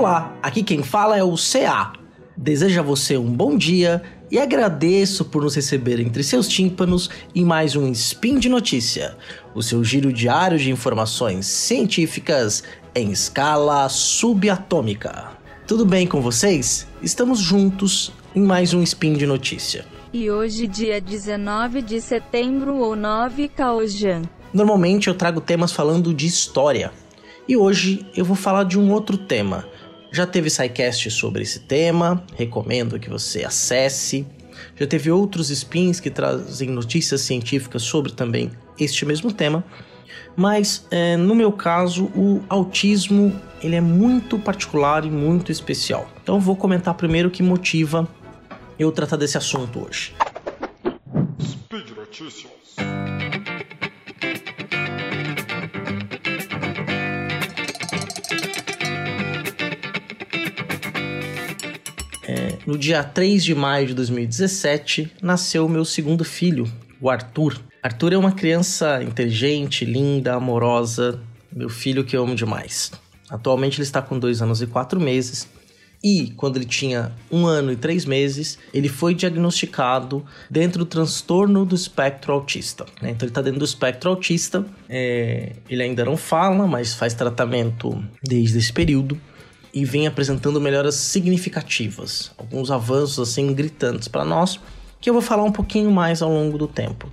Olá, aqui quem fala é o CA. Desejo a você um bom dia e agradeço por nos receber entre seus tímpanos em mais um Spin de Notícia, o seu giro diário de informações científicas em escala subatômica. Tudo bem com vocês? Estamos juntos em mais um Spin de Notícia. E hoje, dia 19 de setembro ou 9 Caojan. Normalmente eu trago temas falando de história. E hoje eu vou falar de um outro tema. Já teve SciCast sobre esse tema, recomendo que você acesse. Já teve outros spins que trazem notícias científicas sobre também este mesmo tema. Mas é, no meu caso, o autismo ele é muito particular e muito especial. Então vou comentar primeiro o que motiva eu tratar desse assunto hoje. Speed. No dia 3 de maio de 2017, nasceu meu segundo filho, o Arthur. Arthur é uma criança inteligente, linda, amorosa, meu filho que eu amo demais. Atualmente ele está com dois anos e quatro meses. E quando ele tinha um ano e três meses, ele foi diagnosticado dentro do transtorno do espectro autista. Né? Então ele está dentro do espectro autista. É... ele ainda não fala, mas faz tratamento desde esse período e vem apresentando melhoras significativas, alguns avanços assim gritantes para nós, que eu vou falar um pouquinho mais ao longo do tempo.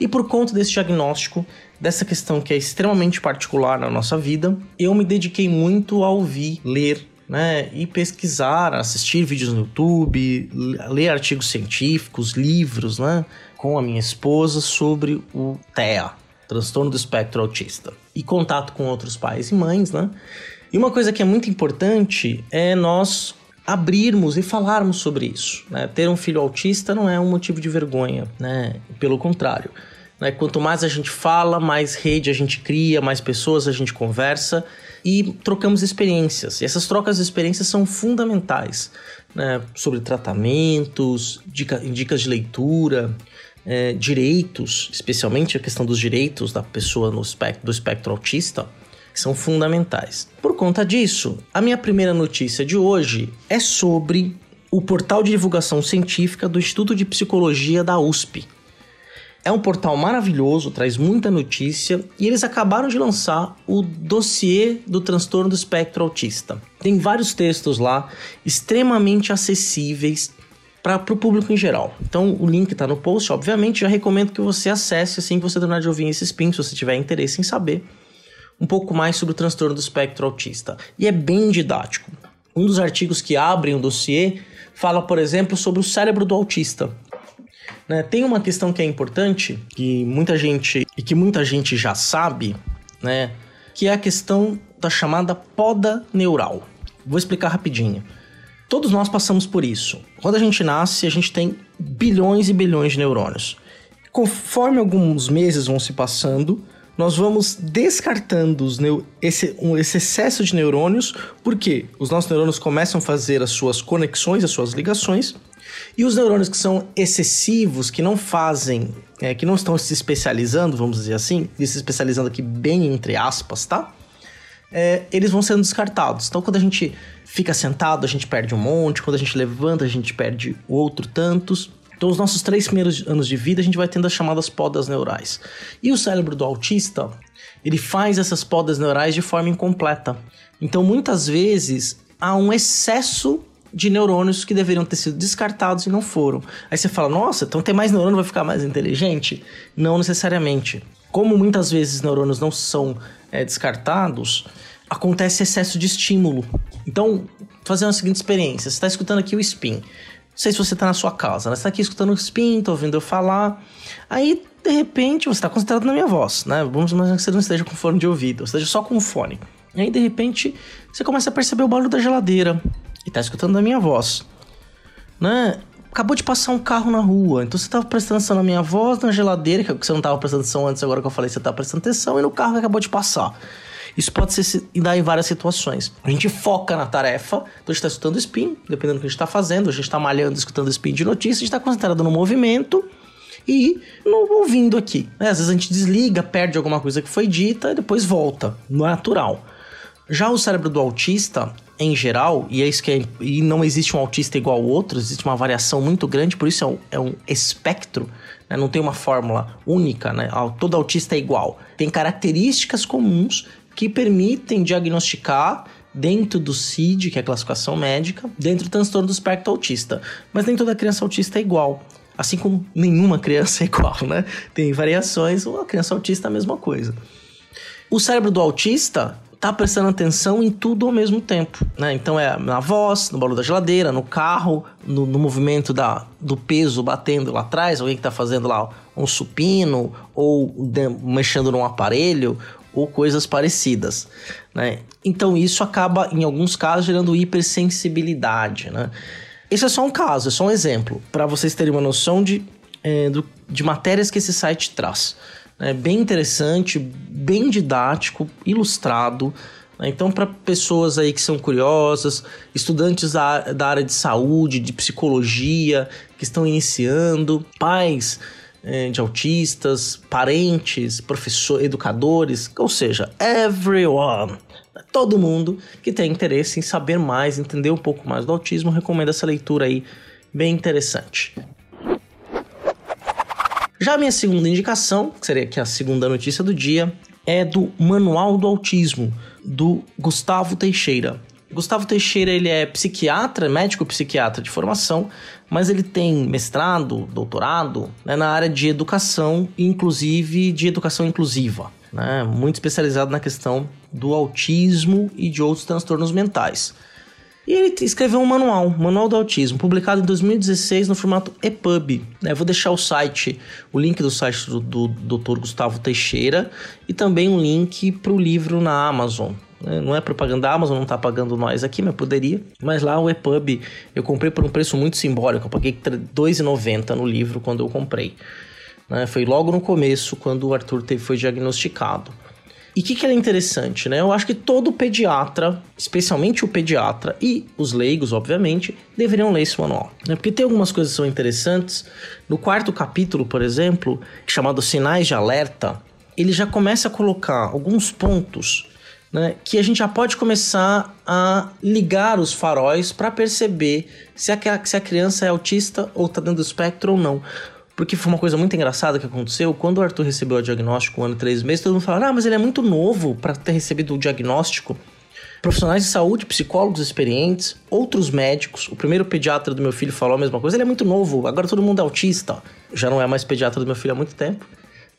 E por conta desse diagnóstico, dessa questão que é extremamente particular na nossa vida, eu me dediquei muito a ouvir, ler, né, e pesquisar, assistir vídeos no YouTube, ler artigos científicos, livros, né, com a minha esposa sobre o TEA, transtorno do espectro autista, e contato com outros pais e mães, né? E uma coisa que é muito importante é nós abrirmos e falarmos sobre isso. Né? Ter um filho autista não é um motivo de vergonha, né? Pelo contrário. Né? Quanto mais a gente fala, mais rede a gente cria, mais pessoas a gente conversa e trocamos experiências. E essas trocas de experiências são fundamentais né? sobre tratamentos, dica, dicas de leitura, é, direitos, especialmente a questão dos direitos da pessoa no espectro, do espectro autista que são fundamentais. Por conta disso, a minha primeira notícia de hoje é sobre o portal de divulgação científica do Instituto de Psicologia da USP. É um portal maravilhoso, traz muita notícia e eles acabaram de lançar o dossiê do transtorno do espectro autista. Tem vários textos lá extremamente acessíveis para o público em geral. Então o link está no post, obviamente. Já recomendo que você acesse assim que você terminar de ouvir esses pins, se você tiver interesse em saber um pouco mais sobre o transtorno do espectro autista. E é bem didático. Um dos artigos que abrem o dossiê fala, por exemplo, sobre o cérebro do autista. Né? Tem uma questão que é importante, que muita gente e que muita gente já sabe, né? que é a questão da chamada poda neural. Vou explicar rapidinho. Todos nós passamos por isso. Quando a gente nasce, a gente tem bilhões e bilhões de neurônios. Conforme alguns meses vão se passando, nós vamos descartando esse, um, esse excesso de neurônios, porque os nossos neurônios começam a fazer as suas conexões, as suas ligações, e os neurônios que são excessivos, que não fazem, é, que não estão se especializando, vamos dizer assim, e se especializando aqui bem entre aspas, tá? É, eles vão sendo descartados. Então, quando a gente fica sentado, a gente perde um monte, quando a gente levanta, a gente perde outro tantos. Então, os nossos três primeiros anos de vida, a gente vai tendo as chamadas podas neurais. E o cérebro do autista, ele faz essas podas neurais de forma incompleta. Então, muitas vezes, há um excesso de neurônios que deveriam ter sido descartados e não foram. Aí você fala, nossa, então ter mais neurônio vai ficar mais inteligente? Não necessariamente. Como muitas vezes neurônios não são é, descartados, acontece excesso de estímulo. Então, fazer uma seguinte experiência: você está escutando aqui o spin sei se você tá na sua casa, né? Você tá aqui escutando o spin, tá ouvindo eu falar. Aí, de repente, você tá concentrado na minha voz, né? Vamos imaginar que você não esteja com fone de ouvido, esteja só com fone. E aí, de repente, você começa a perceber o barulho da geladeira e tá escutando a minha voz, né? Acabou de passar um carro na rua, então você tava prestando atenção na minha voz, na geladeira, que você não tava prestando atenção antes, agora que eu falei, você tá prestando atenção, e no carro que acabou de passar. Isso pode ser dar em várias situações. A gente foca na tarefa, então a gente está escutando spin, dependendo do que a gente está fazendo, a gente está malhando, escutando spin de notícias, a gente está concentrado no movimento e no ouvindo aqui. Né? Às vezes a gente desliga, perde alguma coisa que foi dita e depois volta. Não é natural. Já o cérebro do autista, em geral, e é isso que é, e não existe um autista igual ao outro, existe uma variação muito grande, por isso é um, é um espectro, né? não tem uma fórmula única, né? todo autista é igual. Tem características comuns que permitem diagnosticar dentro do CID, que é a classificação médica, dentro do transtorno do espectro autista. Mas nem toda criança autista é igual. Assim como nenhuma criança é igual, né? Tem variações, ou a criança autista é a mesma coisa. O cérebro do autista tá prestando atenção em tudo ao mesmo tempo, né? Então é na voz, no barulho da geladeira, no carro, no, no movimento da, do peso batendo lá atrás, alguém que tá fazendo lá um supino ou de, mexendo num aparelho ou coisas parecidas, né? Então isso acaba em alguns casos gerando hipersensibilidade, né? Esse é só um caso, é só um exemplo para vocês terem uma noção de, é, do, de matérias que esse site traz. É bem interessante, bem didático, ilustrado. Né? Então, para pessoas aí que são curiosas, estudantes da, da área de saúde, de psicologia, que estão iniciando, pais de autistas, parentes, professores, educadores, ou seja, everyone, todo mundo que tem interesse em saber mais, entender um pouco mais do autismo, recomendo essa leitura aí, bem interessante. Já a minha segunda indicação, que seria aqui a segunda notícia do dia, é do Manual do Autismo, do Gustavo Teixeira. Gustavo Teixeira ele é psiquiatra, médico psiquiatra de formação, mas ele tem mestrado, doutorado né, na área de educação, inclusive de educação inclusiva, né, muito especializado na questão do autismo e de outros transtornos mentais. E ele escreveu um manual, Manual do Autismo, publicado em 2016 no formato EPUB. Né? Vou deixar o site, o link do site do, do Dr. Gustavo Teixeira e também um link para o livro na Amazon. Né? Não é propaganda, a Amazon não está pagando nós aqui, mas poderia. Mas lá o EPUB eu comprei por um preço muito simbólico, eu paguei R$ 2,90 no livro quando eu comprei. Né? Foi logo no começo, quando o Arthur teve, foi diagnosticado. E o que, que é interessante, né? Eu acho que todo pediatra, especialmente o pediatra e os leigos, obviamente, deveriam ler esse manual. Né? Porque tem algumas coisas que são interessantes. No quarto capítulo, por exemplo, chamado Sinais de Alerta, ele já começa a colocar alguns pontos né, que a gente já pode começar a ligar os faróis para perceber se a, se a criança é autista ou está dentro do espectro ou não. Porque foi uma coisa muito engraçada que aconteceu. Quando o Arthur recebeu o diagnóstico, um ano e três meses, todo mundo falava: Ah, mas ele é muito novo para ter recebido o diagnóstico. Profissionais de saúde, psicólogos experientes, outros médicos. O primeiro pediatra do meu filho falou a mesma coisa: ele é muito novo, agora todo mundo é autista. Já não é mais pediatra do meu filho há muito tempo.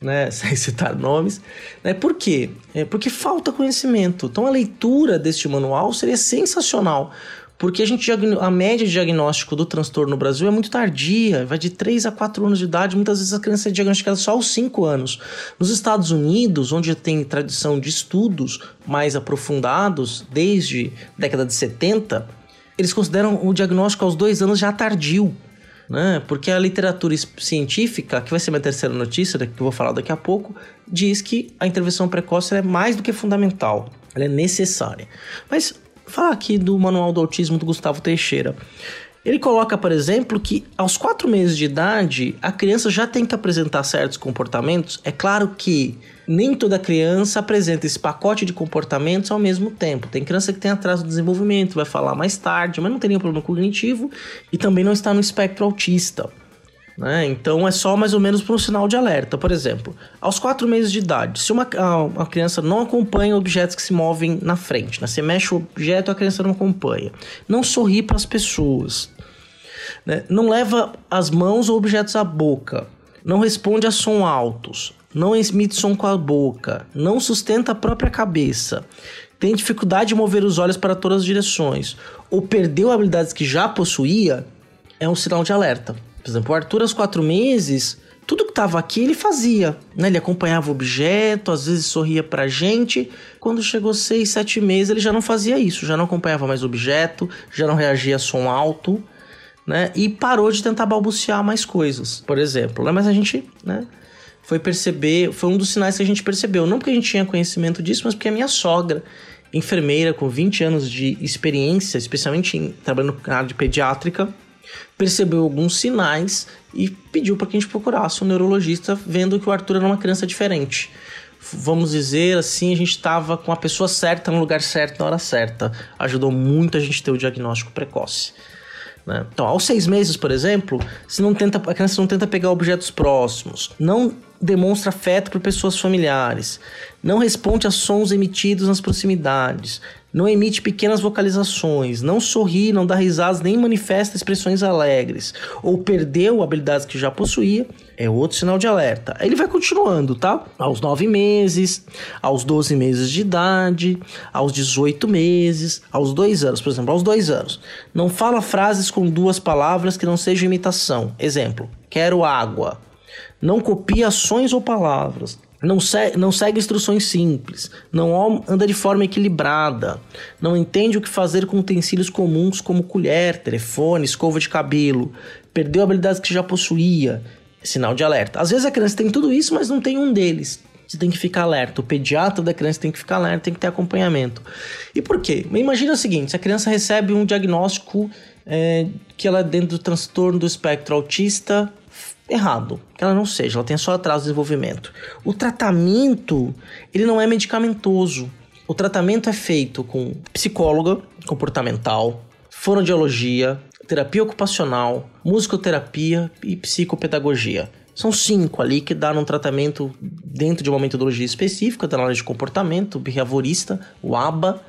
Né, sem citar nomes, né? Por quê? É porque falta conhecimento. Então a leitura deste manual seria sensacional, porque a, gente, a média de diagnóstico do transtorno no Brasil é muito tardia, vai de 3 a 4 anos de idade, muitas vezes a criança é diagnosticada só aos 5 anos. Nos Estados Unidos, onde tem tradição de estudos mais aprofundados, desde a década de 70, eles consideram o diagnóstico aos 2 anos já tardio. Né? Porque a literatura científica, que vai ser minha terceira notícia, que eu vou falar daqui a pouco, diz que a intervenção precoce é mais do que fundamental, ela é necessária. Mas falar aqui do Manual do Autismo do Gustavo Teixeira. Ele coloca, por exemplo, que aos quatro meses de idade a criança já tem que apresentar certos comportamentos. É claro que nem toda criança apresenta esse pacote de comportamentos ao mesmo tempo. Tem criança que tem atraso de desenvolvimento, vai falar mais tarde, mas não tem nenhum problema cognitivo e também não está no espectro autista. Né? Então é só mais ou menos para um sinal de alerta. Por exemplo, aos 4 meses de idade, se uma, criança não acompanha objetos que se movem na frente, né? você mexe o objeto a criança não acompanha, não sorri para as pessoas, né? não leva as mãos ou objetos à boca, não responde a som altos, não emite som com a boca, não sustenta a própria cabeça, tem dificuldade de mover os olhos para todas as direções, ou perdeu habilidades que já possuía, é um sinal de alerta. Por exemplo, o Arthur, aos quatro meses, tudo que estava aqui ele fazia, né? Ele acompanhava o objeto, às vezes sorria pra gente. Quando chegou seis, sete meses, ele já não fazia isso, já não acompanhava mais o objeto, já não reagia a som alto, né? E parou de tentar balbuciar mais coisas, por exemplo. Né? Mas a gente, né? Foi perceber, foi um dos sinais que a gente percebeu. Não porque a gente tinha conhecimento disso, mas porque a minha sogra, enfermeira com 20 anos de experiência, especialmente em, trabalhando na área de pediátrica, percebeu alguns sinais e pediu para que a gente procurasse um neurologista, vendo que o Arthur era uma criança diferente. vamos dizer assim, a gente estava com a pessoa certa no lugar certo na hora certa. Ajudou muito a gente ter o diagnóstico precoce. Né? Então, aos seis meses, por exemplo, se não tenta, a criança não tenta pegar objetos próximos, não demonstra afeto por pessoas familiares, não responde a sons emitidos nas proximidades, não emite pequenas vocalizações, não sorri, não dá risadas, nem manifesta expressões alegres, ou perdeu habilidades que já possuía, é outro sinal de alerta. Ele vai continuando, tá? Aos 9 meses, aos 12 meses de idade, aos 18 meses, aos 2 anos, por exemplo, aos 2 anos. Não fala frases com duas palavras que não sejam imitação. Exemplo: quero água. Não copia ações ou palavras não, se, não segue instruções simples, não anda de forma equilibrada, não entende o que fazer com utensílios comuns como colher, telefone, escova de cabelo, perdeu habilidades que já possuía, sinal de alerta. Às vezes a criança tem tudo isso, mas não tem um deles. Você tem que ficar alerta. O pediatra da criança tem que ficar alerta, tem que ter acompanhamento. E por quê? Imagina o seguinte: se a criança recebe um diagnóstico é, que ela é dentro do transtorno do espectro autista errado, que ela não seja, ela tenha só atraso de desenvolvimento. O tratamento, ele não é medicamentoso. O tratamento é feito com psicóloga comportamental, fonoaudiologia, terapia ocupacional, musicoterapia e psicopedagogia. São cinco ali que dão um tratamento dentro de uma metodologia específica da análise de comportamento behaviorista, o ABA,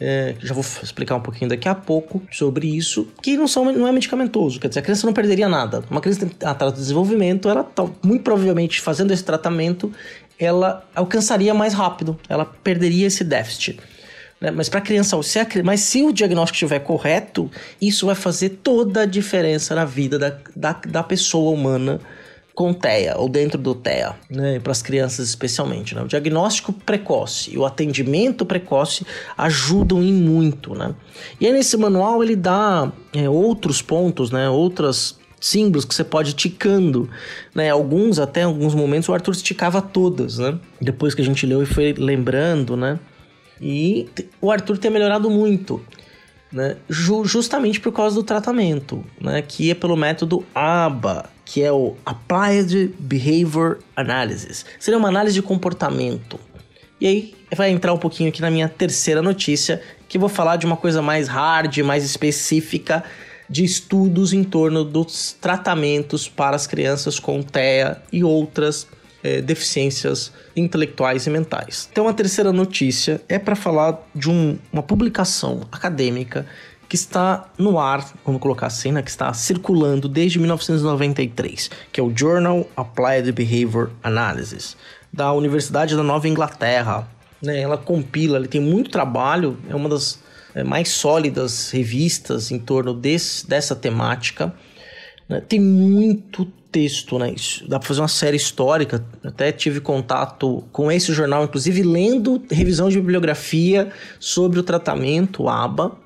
é, já vou explicar um pouquinho daqui a pouco sobre isso, que não, são, não é medicamentoso, quer dizer, a criança não perderia nada. Uma criança tem atraso de desenvolvimento, ela tá, muito provavelmente fazendo esse tratamento, ela alcançaria mais rápido, ela perderia esse déficit. Né? Mas para criança, se a, mas se o diagnóstico estiver correto, isso vai fazer toda a diferença na vida da, da, da pessoa humana com TEA ou dentro do TEA, né, para as crianças especialmente. Né? O diagnóstico precoce e o atendimento precoce ajudam em muito. Né? E aí nesse manual ele dá é, outros pontos, né, outras símbolos que você pode ir ticando, né? Alguns, até alguns momentos, o Arthur esticava todas, né? Depois que a gente leu e foi lembrando, né? E o Arthur tem melhorado muito, né? justamente por causa do tratamento, né? Que é pelo método ABA, que é o Applied Behavior Analysis. Seria uma análise de comportamento. E aí vai entrar um pouquinho aqui na minha terceira notícia, que vou falar de uma coisa mais hard, mais específica, de estudos em torno dos tratamentos para as crianças com TEA e outras é, deficiências intelectuais e mentais. Então, a terceira notícia é para falar de um, uma publicação acadêmica que está no ar, vamos colocar assim, né, que está circulando desde 1993, que é o Journal Applied Behavior Analysis, da Universidade da Nova Inglaterra. Né, ela compila, ele tem muito trabalho, é uma das é, mais sólidas revistas em torno desse, dessa temática. Né, tem muito texto, né? Isso, dá para fazer uma série histórica. Até tive contato com esse jornal, inclusive lendo revisão de bibliografia sobre o tratamento ABA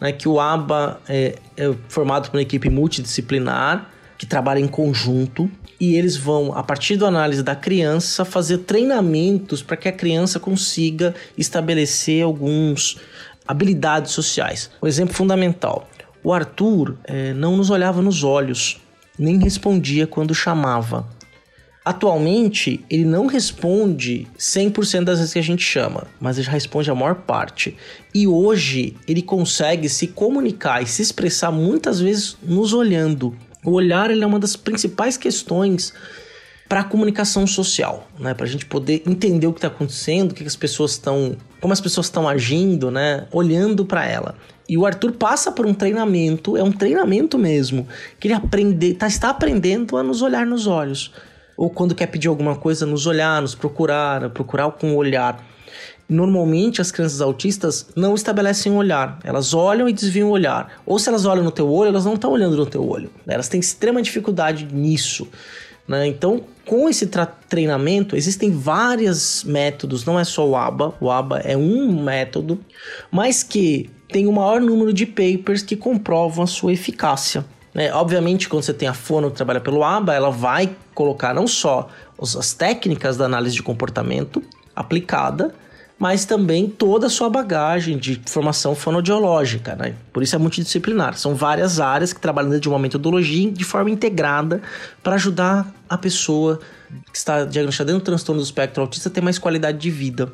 né, que o ABA é, é formado por uma equipe multidisciplinar que trabalha em conjunto e eles vão, a partir da análise da criança, fazer treinamentos para que a criança consiga estabelecer alguns habilidades sociais. Um exemplo fundamental: o Arthur é, não nos olhava nos olhos, nem respondia quando chamava. Atualmente, ele não responde 100% das vezes que a gente chama, mas ele já responde a maior parte. E hoje, ele consegue se comunicar e se expressar muitas vezes nos olhando. O olhar é uma das principais questões para a comunicação social, né? Para a gente poder entender o que está acontecendo, o que as pessoas estão, como as pessoas estão agindo, né? Olhando para ela. E o Arthur passa por um treinamento, é um treinamento mesmo, que ele aprende, tá, está aprendendo a nos olhar nos olhos ou quando quer pedir alguma coisa, nos olhar, nos procurar, procurar com o olhar. Normalmente as crianças autistas não estabelecem um olhar, elas olham e desviam o olhar. Ou se elas olham no teu olho, elas não estão olhando no teu olho. Elas têm extrema dificuldade nisso. Né? Então, com esse treinamento, existem vários métodos, não é só o ABA, o ABA é um método, mas que tem o maior número de papers que comprovam a sua eficácia. Né? Obviamente, quando você tem a fono que trabalha pelo ABA, ela vai colocar não só as técnicas da análise de comportamento aplicada, mas também toda a sua bagagem de formação fonodiológica, né? Por isso é multidisciplinar. São várias áreas que trabalham dentro de uma metodologia de forma integrada para ajudar a pessoa que está diagnosticada dentro do transtorno do espectro autista a ter mais qualidade de vida.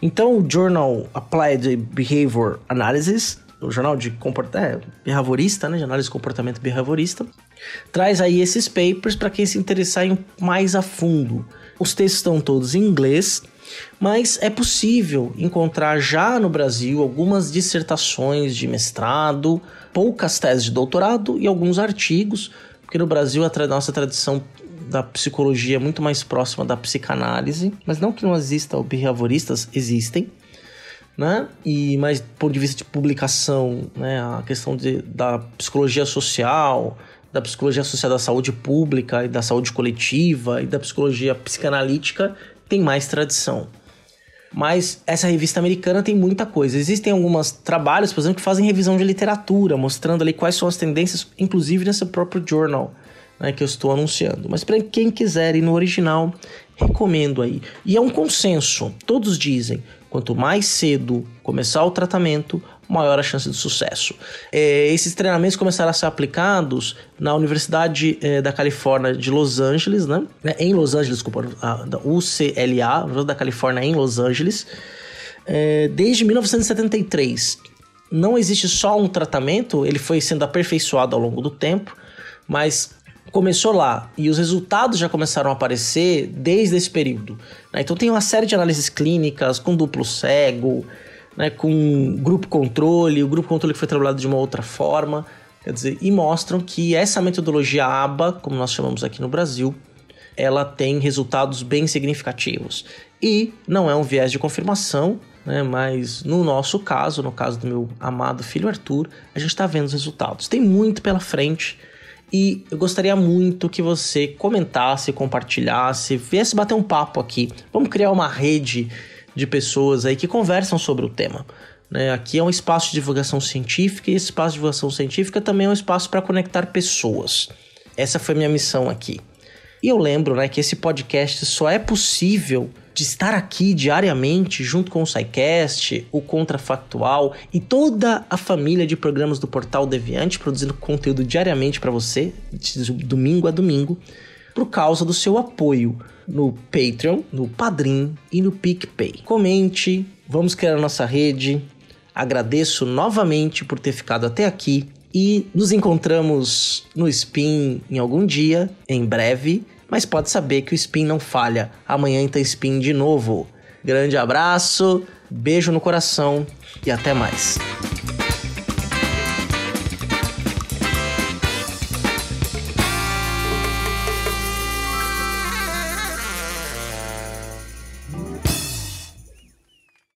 Então, o Journal Applied Behavior Analysis, o jornal de comportamento é, né, de análise de comportamento behaviorista, traz aí esses papers para quem se interessar em mais a fundo. Os textos estão todos em inglês, mas é possível encontrar já no Brasil algumas dissertações de mestrado, poucas teses de doutorado e alguns artigos, porque no Brasil a nossa tradição da psicologia é muito mais próxima da psicanálise, mas não que não exista behavioristas, existem, né? E mas do ponto de vista de publicação, né, a questão de, da psicologia social, da psicologia associada à saúde pública e da saúde coletiva e da psicologia psicanalítica tem mais tradição. Mas essa revista americana tem muita coisa. Existem alguns trabalhos, por exemplo, que fazem revisão de literatura, mostrando ali quais são as tendências, inclusive nesse próprio journal né, que eu estou anunciando. Mas para quem quiser ir no original, recomendo aí. E é um consenso. Todos dizem: quanto mais cedo começar o tratamento, maior a chance de sucesso. É, esses treinamentos começaram a ser aplicados na Universidade é, da Califórnia de Los Angeles, né? É, em Los Angeles, desculpa, a, da UCLA, Universidade da Califórnia em Los Angeles, é, desde 1973. Não existe só um tratamento, ele foi sendo aperfeiçoado ao longo do tempo, mas começou lá e os resultados já começaram a aparecer desde esse período. Né? Então tem uma série de análises clínicas com duplo cego, né, com grupo controle, o grupo controle que foi trabalhado de uma outra forma, quer dizer, e mostram que essa metodologia ABA, como nós chamamos aqui no Brasil, ela tem resultados bem significativos. E não é um viés de confirmação, né, mas no nosso caso, no caso do meu amado filho Arthur, a gente está vendo os resultados. Tem muito pela frente. E eu gostaria muito que você comentasse, compartilhasse, viesse bater um papo aqui. Vamos criar uma rede de pessoas aí que conversam sobre o tema. Né? Aqui é um espaço de divulgação científica e esse espaço de divulgação científica também é um espaço para conectar pessoas. Essa foi minha missão aqui. E eu lembro né, que esse podcast só é possível de estar aqui diariamente junto com o SciCast, o Contrafactual e toda a família de programas do Portal Deviante produzindo conteúdo diariamente para você, de domingo a domingo, por causa do seu apoio no Patreon, no Padrim e no PicPay. Comente, vamos criar a nossa rede. Agradeço novamente por ter ficado até aqui e nos encontramos no Spin em algum dia, em breve, mas pode saber que o Spin não falha. Amanhã tem Spin de novo. Grande abraço, beijo no coração e até mais.